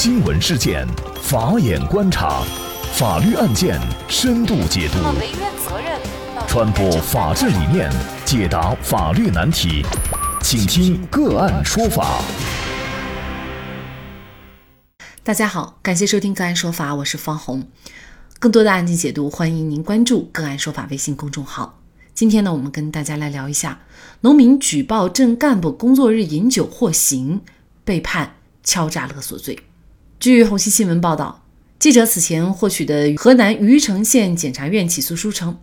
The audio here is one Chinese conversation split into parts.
新闻事件，法眼观察，法律案件深度解读，传播法治理念，解答法律难题，请听个案说法。大家好，感谢收听个案说法，我是方红。更多的案件解读，欢迎您关注个案说法微信公众号。今天呢，我们跟大家来聊一下农民举报镇干部工作日饮酒获刑，被判。敲诈勒索罪。据红星新闻报道，记者此前获取的河南虞城县检察院起诉书称，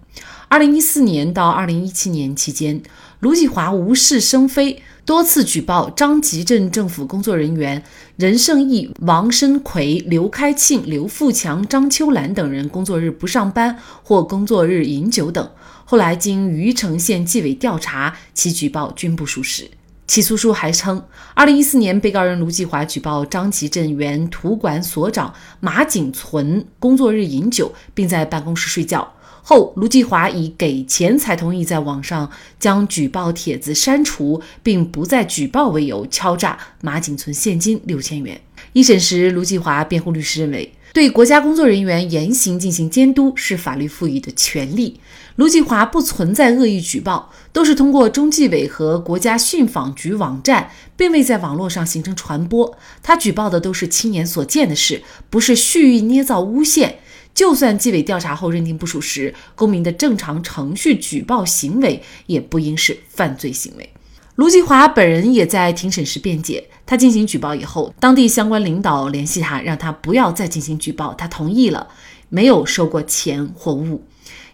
二零一四年到二零一七年期间，卢继华无事生非，多次举报张集镇政府工作人员任胜义、王申奎、刘开庆、刘富强、张秋兰等人工作日不上班或工作日饮酒等。后来经虞城县纪委调查，其举报均不属实。起诉书还称，二零一四年，被告人卢继华举报张集镇原土管所长马景存工作日饮酒，并在办公室睡觉。后，卢继华以给钱才同意在网上将举报帖子删除，并不再举报为由，敲诈马景存现金六千元。一审时，卢继华辩护律师认为。对国家工作人员言行进行监督是法律赋予的权利。卢继华不存在恶意举报，都是通过中纪委和国家信访局网站，并未在网络上形成传播。他举报的都是亲眼所见的事，不是蓄意捏造诬陷。就算纪委调查后认定不属实，公民的正常程序举报行为也不应是犯罪行为。卢继华本人也在庭审时辩解，他进行举报以后，当地相关领导联系他，让他不要再进行举报，他同意了，没有收过钱或物。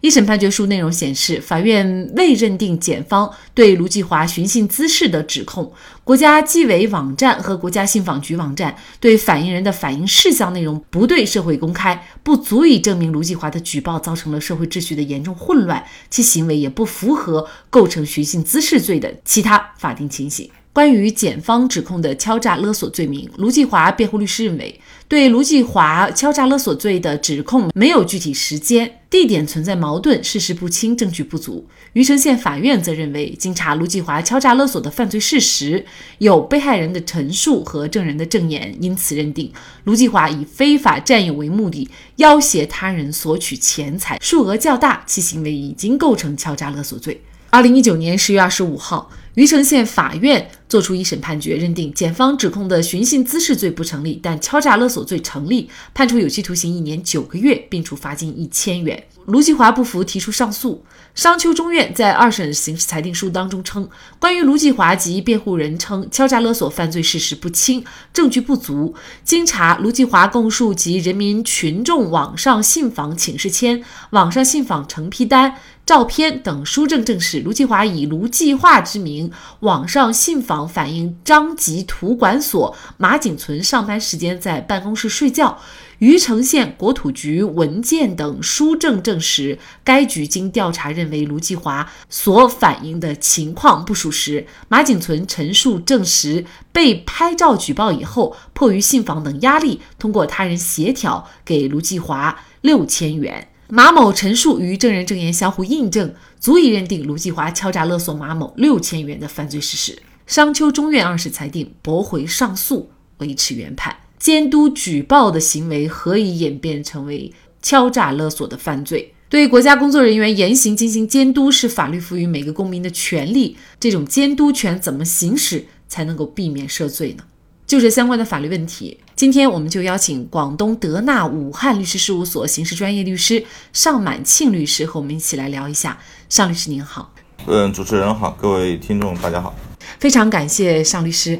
一审判决书内容显示，法院未认定检方对卢继华寻衅滋事的指控。国家纪委网站和国家信访局网站对反映人的反映事项内容不对社会公开，不足以证明卢继华的举报造成了社会秩序的严重混乱，其行为也不符合构成寻衅滋事罪的其他法定情形。关于检方指控的敲诈勒索罪名，卢继华辩护律师认为，对卢继华敲诈勒索罪的指控没有具体时间、地点存在矛盾，事实不清，证据不足。虞城县法院则认为，经查卢继华敲诈勒索的犯罪事实，有被害人的陈述和证人的证言，因此认定卢继华以非法占有为目的，要挟他人索取钱财，数额较大，其行为已经构成敲诈勒索罪。二零一九年十月二十五号。虞城县法院作出一审判决，认定检方指控的寻衅滋事罪不成立，但敲诈勒索罪成立，判处有期徒刑一年九个月，并处罚金一千元。卢继华不服，提出上诉。商丘中院在二审刑事裁定书当中称，关于卢继华及辩护人称敲诈勒索犯罪事实不清，证据不足。经查，卢继华供述及人民群众网上信访请示签、网上信访成批单。照片等书证证实，卢继华以卢继化之名网上信访反映张集土管所马景存上班时间在办公室睡觉。虞城县国土局文件等书证证实，该局经调查认为卢继华所反映的情况不属实。马景存陈述证实，被拍照举报以后，迫于信访等压力，通过他人协调给卢继华六千元。马某陈述与证人证言相互印证，足以认定卢继华敲诈勒索马某六千元的犯罪事实。商丘中院二审裁定驳回上诉，维持原判。监督举报的行为何以演变成为敲诈勒索的犯罪？对国家工作人员言行进行监督是法律赋予每个公民的权利，这种监督权怎么行使才能够避免涉罪呢？就这相关的法律问题，今天我们就邀请广东德纳武汉律师事务所刑事专业律师尚满庆律师和我们一起来聊一下。尚律师您好，嗯，主持人好，各位听众大家好，非常感谢尚律师。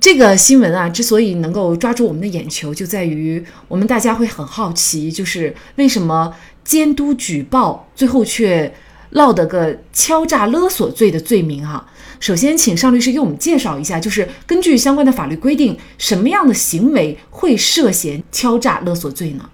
这个新闻啊，之所以能够抓住我们的眼球，就在于我们大家会很好奇，就是为什么监督举报最后却落得个敲诈勒索罪的罪名啊？首先，请尚律师给我们介绍一下，就是根据相关的法律规定，什么样的行为会涉嫌敲诈勒索罪呢？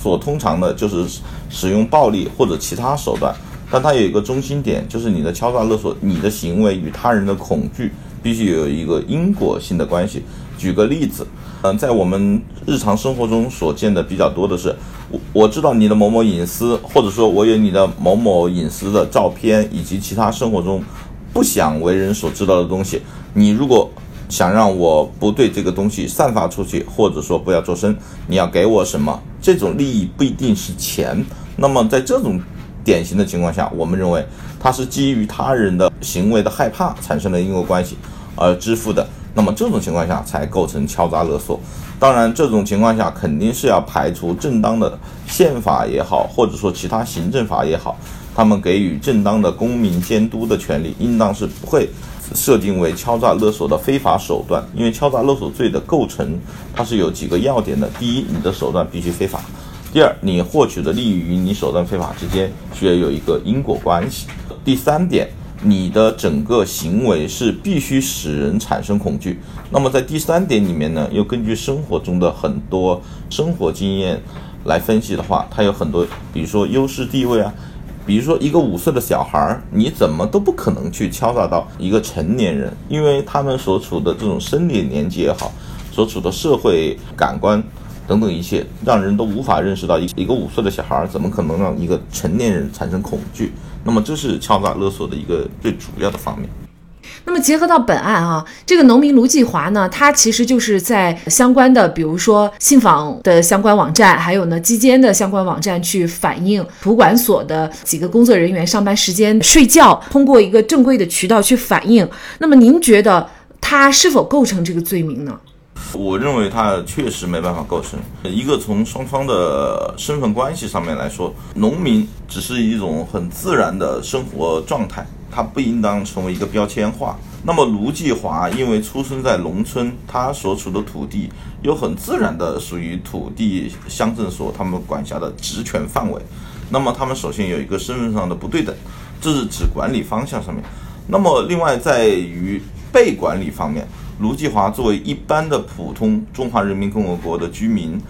所通常的就是使用暴力或者其他手段，但它有一个中心点，就是你的敲诈勒索，你的行为与他人的恐惧必须有一个因果性的关系。举个例子，嗯，在我们日常生活中所见的比较多的是，我我知道你的某某隐私，或者说我有你的某某隐私的照片以及其他生活中。不想为人所知道的东西，你如果想让我不对这个东西散发出去，或者说不要做声，你要给我什么？这种利益不一定是钱。那么在这种典型的情况下，我们认为它是基于他人的行为的害怕产生了因果关系而支付的。那么这种情况下才构成敲诈勒索。当然，这种情况下肯定是要排除正当的宪法也好，或者说其他行政法也好，他们给予正当的公民监督的权利，应当是不会设定为敲诈勒索的非法手段。因为敲诈勒索罪的构成，它是有几个要点的：第一，你的手段必须非法；第二，你获取的利益与你手段非法之间需要有一个因果关系；第三点。你的整个行为是必须使人产生恐惧。那么在第三点里面呢，又根据生活中的很多生活经验来分析的话，它有很多，比如说优势地位啊，比如说一个五岁的小孩儿，你怎么都不可能去敲诈到一个成年人，因为他们所处的这种生理年纪也好，所处的社会感官等等一切，让人都无法认识到一一个五岁的小孩怎么可能让一个成年人产生恐惧。那么这是敲诈勒索的一个最主要的方面。那么结合到本案啊，这个农民卢继华呢，他其实就是在相关的，比如说信访的相关网站，还有呢基监的相关网站去反映土管所的几个工作人员上班时间睡觉，通过一个正规的渠道去反映。那么您觉得他是否构成这个罪名呢？我认为他确实没办法构成一个从双方的身份关系上面来说，农民只是一种很自然的生活状态，他不应当成为一个标签化。那么卢继华因为出生在农村，他所处的土地又很自然的属于土地乡镇所他们管辖的职权范围，那么他们首先有一个身份上的不对等，这是指管理方向上面。那么另外在于被管理方面。卢继华作为一般的普通中华人民共和国的居民，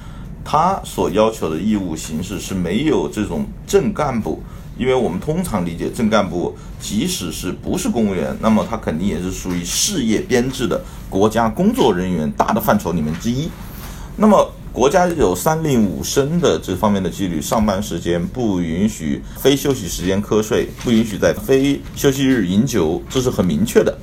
他所要求的义务形式是没有这种正干部，因为我们通常理解正干部，即使是不是公务员，那么他肯定也是属于事业编制的国家工作人员大的范畴里面之一。那么国家有三令五申的这方面的纪律，上班时间不允许非休息时间瞌睡，不允许在非休息日饮酒，这是很明确的。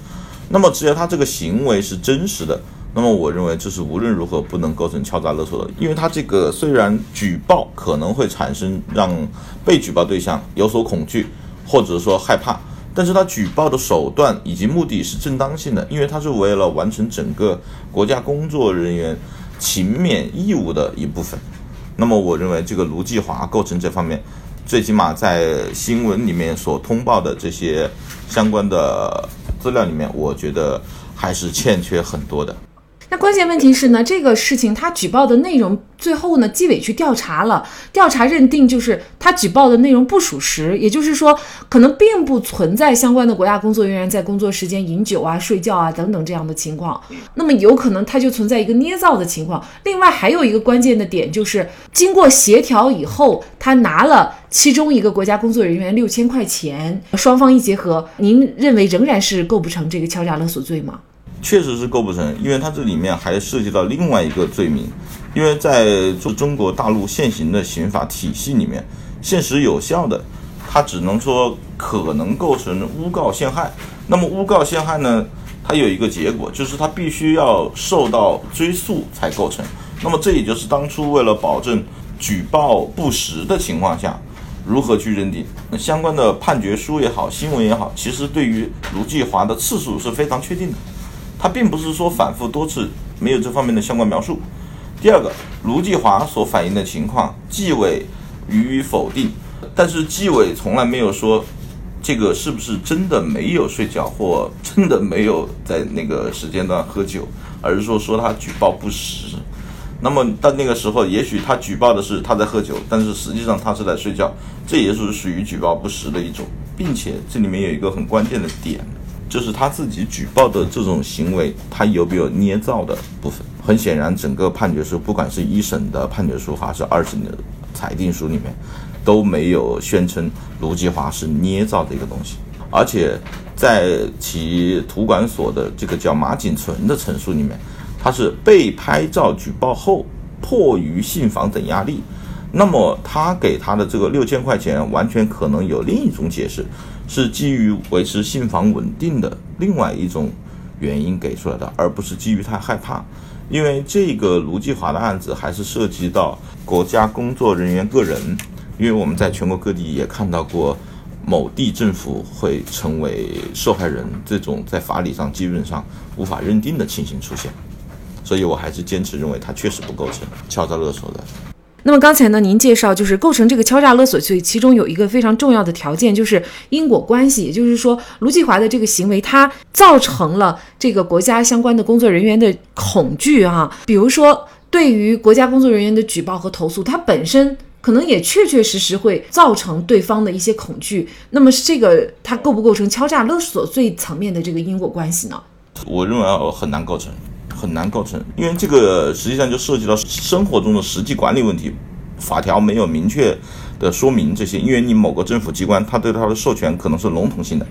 那么，只要他这个行为是真实的，那么我认为这是无论如何不能构成敲诈勒索的，因为他这个虽然举报可能会产生让被举报对象有所恐惧，或者说害怕，但是他举报的手段以及目的是正当性的，因为他是为了完成整个国家工作人员勤勉义务的一部分。那么，我认为这个卢继华构成这方面，最起码在新闻里面所通报的这些相关的。资料里面，我觉得还是欠缺很多的。那关键问题是呢，这个事情他举报的内容，最后呢，纪委去调查了，调查认定就是他举报的内容不属实，也就是说，可能并不存在相关的国家工作人员在工作时间饮酒啊、睡觉啊等等这样的情况。那么有可能他就存在一个捏造的情况。另外还有一个关键的点就是，经过协调以后，他拿了其中一个国家工作人员六千块钱，双方一结合，您认为仍然是构不成这个敲诈勒索罪吗？确实是构不成，因为它这里面还涉及到另外一个罪名，因为在中中国大陆现行的刑法体系里面，现实有效的，它只能说可能构成诬告陷害。那么诬告陷害呢，它有一个结果，就是它必须要受到追诉才构成。那么这也就是当初为了保证举报不实的情况下，如何去认定？相关的判决书也好，新闻也好，其实对于卢继华的次数是非常确定的。他并不是说反复多次没有这方面的相关描述。第二个，卢继华所反映的情况，纪委予以否定，但是纪委从来没有说这个是不是真的没有睡觉或真的没有在那个时间段喝酒，而是说说他举报不实。那么到那个时候，也许他举报的是他在喝酒，但是实际上他是在睡觉，这也是属于举报不实的一种，并且这里面有一个很关键的点。就是他自己举报的这种行为，他有没有捏造的部分？很显然，整个判决书，不管是一审的判决书还是二审的裁定书里面，都没有宣称卢继华是捏造的一个东西。而且，在其图管所的这个叫马景存的陈述里面，他是被拍照举报后，迫于信访等压力。那么他给他的这个六千块钱，完全可能有另一种解释，是基于维持信访稳定的另外一种原因给出来的，而不是基于他害怕。因为这个卢继华的案子还是涉及到国家工作人员个人，因为我们在全国各地也看到过某地政府会成为受害人，这种在法理上基本上无法认定的情形出现，所以我还是坚持认为他确实不构成敲诈勒索的。那么刚才呢，您介绍就是构成这个敲诈勒索罪，其中有一个非常重要的条件，就是因果关系，也就是说，卢继华的这个行为，它造成了这个国家相关的工作人员的恐惧啊。比如说，对于国家工作人员的举报和投诉，它本身可能也确确实实会造成对方的一些恐惧。那么，这个它构不构成敲诈勒索罪层面的这个因果关系呢？我认为很难构成。很难构成，因为这个实际上就涉及到生活中的实际管理问题，法条没有明确的说明这些。因为你某个政府机关，它对它的授权可能是笼统性的。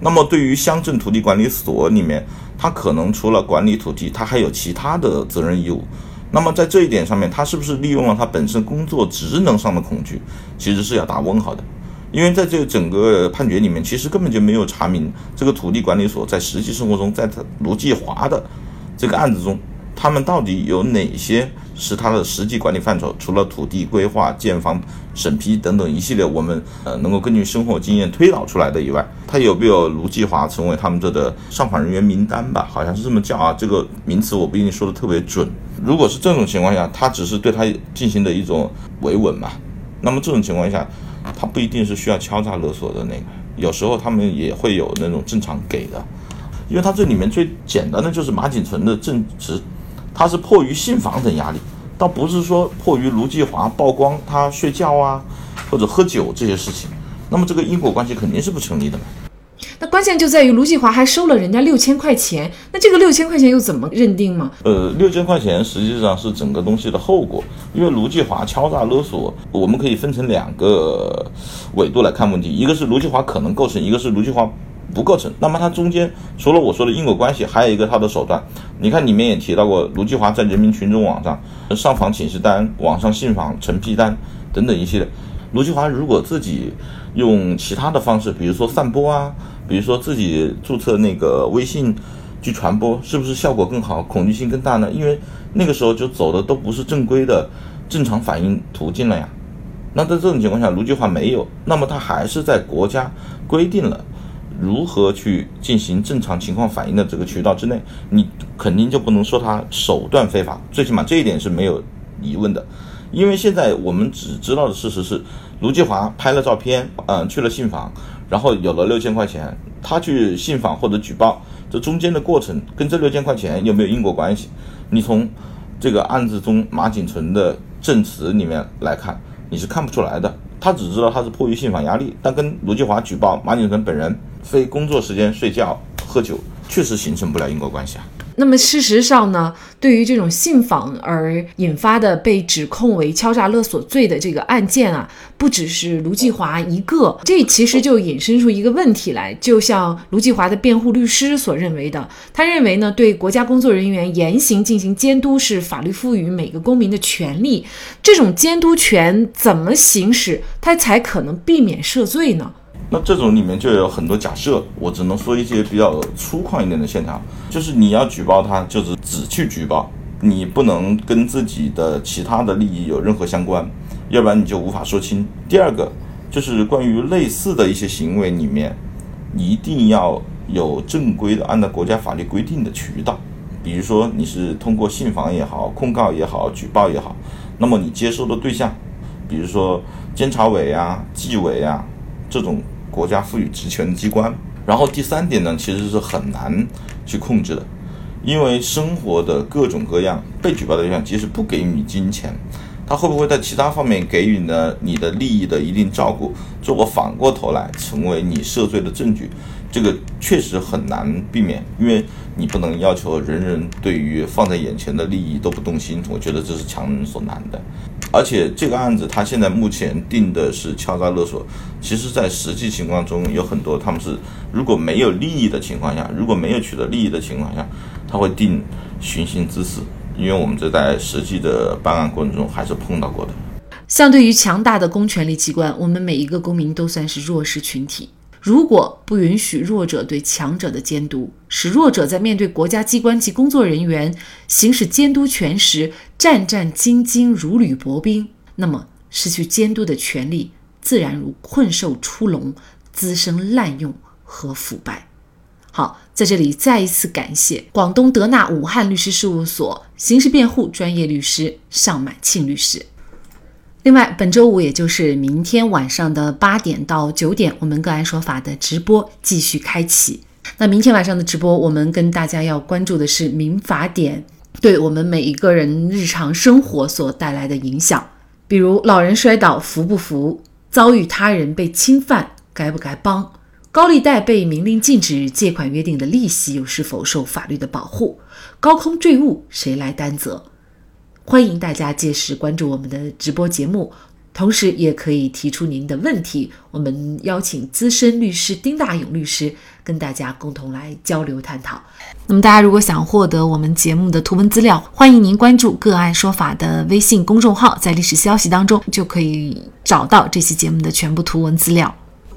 那么对于乡镇土地管理所里面，它可能除了管理土地，它还有其他的责任义务。那么在这一点上面，它是不是利用了它本身工作职能上的恐惧，其实是要打问号的。因为在这个整个判决里面，其实根本就没有查明这个土地管理所在实际生活中，在他卢继华的。这个案子中，他们到底有哪些是他的实际管理范畴？除了土地规划、建房审批等等一系列我们呃能够根据生活经验推导出来的以外，他有没有卢继华成为他们这的上访人员名单吧？好像是这么叫啊，这个名词我不一定说的特别准。如果是这种情况下，他只是对他进行的一种维稳嘛，那么这种情况下，他不一定是需要敲诈勒索的那个，有时候他们也会有那种正常给的。因为他这里面最简单的就是马景存的正直，他是迫于信访等压力，倒不是说迫于卢继华曝光他睡觉啊或者喝酒这些事情，那么这个因果关系肯定是不成立的嘛。那关键就在于卢继华还收了人家六千块钱，那这个六千块钱又怎么认定吗？呃，六千块钱实际上是整个东西的后果，因为卢继华敲诈勒索，我们可以分成两个维度来看问题，一个是卢继华可能构成，一个是卢继华。不构成。那么它中间除了我说的因果关系，还有一个它的手段。你看里面也提到过，卢继华在人民群众网上上访请示单、网上信访承批单等等一系列。卢继华如果自己用其他的方式，比如说散播啊，比如说自己注册那个微信去传播，是不是效果更好，恐惧性更大呢？因为那个时候就走的都不是正规的正常反应途径了呀。那在这种情况下，卢继华没有，那么他还是在国家规定了。如何去进行正常情况反应的这个渠道之内，你肯定就不能说他手段非法，最起码这一点是没有疑问的。因为现在我们只知道的事实是，卢继华拍了照片，嗯，去了信访，然后有了六千块钱。他去信访或者举报，这中间的过程跟这六千块钱有没有因果关系？你从这个案子中马景存的证词里面来看，你是看不出来的。他只知道他是迫于信访压力，但跟卢继华举报马景存本人非工作时间睡觉喝酒，确实形成不了因果关系啊。那么事实上呢，对于这种信访而引发的被指控为敲诈勒索罪的这个案件啊，不只是卢继华一个，这其实就引申出一个问题来。就像卢继华的辩护律师所认为的，他认为呢，对国家工作人员言行进行监督是法律赋予每个公民的权利，这种监督权怎么行使，他才可能避免涉罪呢？那这种里面就有很多假设，我只能说一些比较粗犷一点的线条，就是你要举报他，就是只去举报，你不能跟自己的其他的利益有任何相关，要不然你就无法说清。第二个就是关于类似的一些行为里面，一定要有正规的按照国家法律规定的渠道，比如说你是通过信访也好、控告也好、举报也好，那么你接收的对象，比如说监察委啊、纪委啊这种。国家赋予职权的机关，然后第三点呢，其实是很难去控制的，因为生活的各种各样被举报的对象，即使不给予你金钱，他会不会在其他方面给予呢你的利益的一定照顾，做果反过头来成为你涉罪的证据，这个确实很难避免，因为你不能要求人人对于放在眼前的利益都不动心，我觉得这是强人所难的。而且这个案子，他现在目前定的是敲诈勒索。其实，在实际情况中，有很多他们是如果没有利益的情况下，如果没有取得利益的情况下，他会定寻衅滋事。因为我们这在实际的办案过程中还是碰到过的。相对于强大的公权力机关，我们每一个公民都算是弱势群体。如果不允许弱者对强者的监督，使弱者在面对国家机关及工作人员行使监督权时战战兢兢、如履薄冰，那么失去监督的权利，自然如困兽出笼，滋生滥用和腐败。好，在这里再一次感谢广东德纳武汉律师事务所刑事辩护专业律师尚满庆律师。另外，本周五，也就是明天晚上的八点到九点，我们个案说法的直播继续开启。那明天晚上的直播，我们跟大家要关注的是民法典对我们每一个人日常生活所带来的影响，比如老人摔倒扶不扶，遭遇他人被侵犯该不该帮，高利贷被明令禁止借款约定的利息又是否受法律的保护，高空坠物谁来担责？欢迎大家届时关注我们的直播节目，同时也可以提出您的问题，我们邀请资深律师丁大勇律师跟大家共同来交流探讨。那么，大家如果想获得我们节目的图文资料，欢迎您关注“个案说法”的微信公众号，在历史消息当中就可以找到这期节目的全部图文资料。